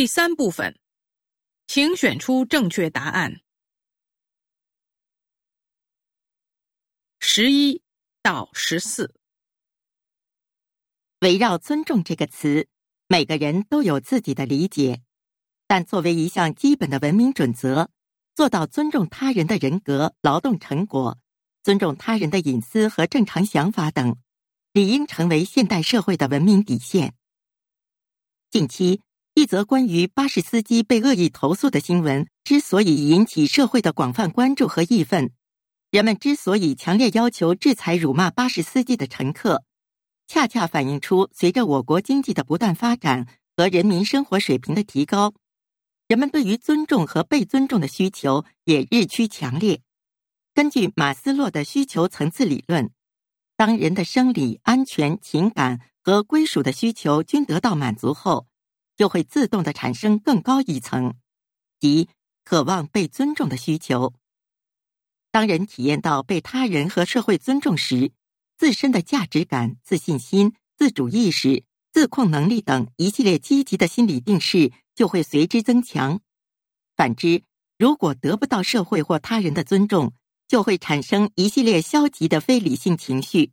第三部分，请选出正确答案。十一到十四，围绕“尊重”这个词，每个人都有自己的理解，但作为一项基本的文明准则，做到尊重他人的人格、劳动成果，尊重他人的隐私和正常想法等，理应成为现代社会的文明底线。近期，一则关于巴士司机被恶意投诉的新闻之所以引起社会的广泛关注和义愤，人们之所以强烈要求制裁辱骂巴士司机的乘客，恰恰反映出随着我国经济的不断发展和人民生活水平的提高，人们对于尊重和被尊重的需求也日趋强烈。根据马斯洛的需求层次理论，当人的生理、安全、情感。和归属的需求均得到满足后，就会自动的产生更高一层，即渴望被尊重的需求。当人体验到被他人和社会尊重时，自身的价值感、自信心、自主意识、自控能力等一系列积极的心理定势就会随之增强。反之，如果得不到社会或他人的尊重，就会产生一系列消极的非理性情绪。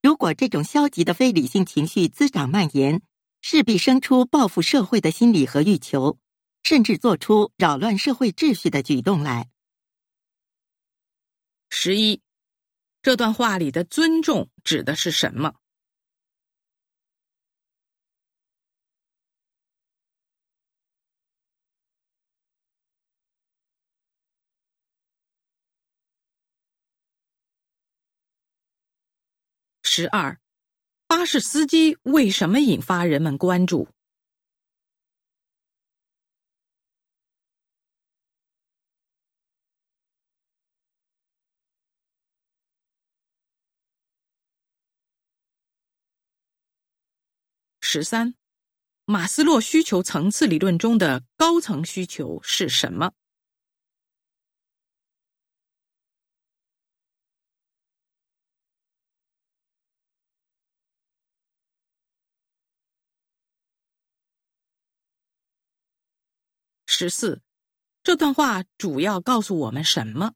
如果这种消极的非理性情绪滋长蔓延，势必生出报复社会的心理和欲求，甚至做出扰乱社会秩序的举动来。十一，这段话里的“尊重”指的是什么？十二，巴士司机为什么引发人们关注？十三，马斯洛需求层次理论中的高层需求是什么？十四，这段话主要告诉我们什么？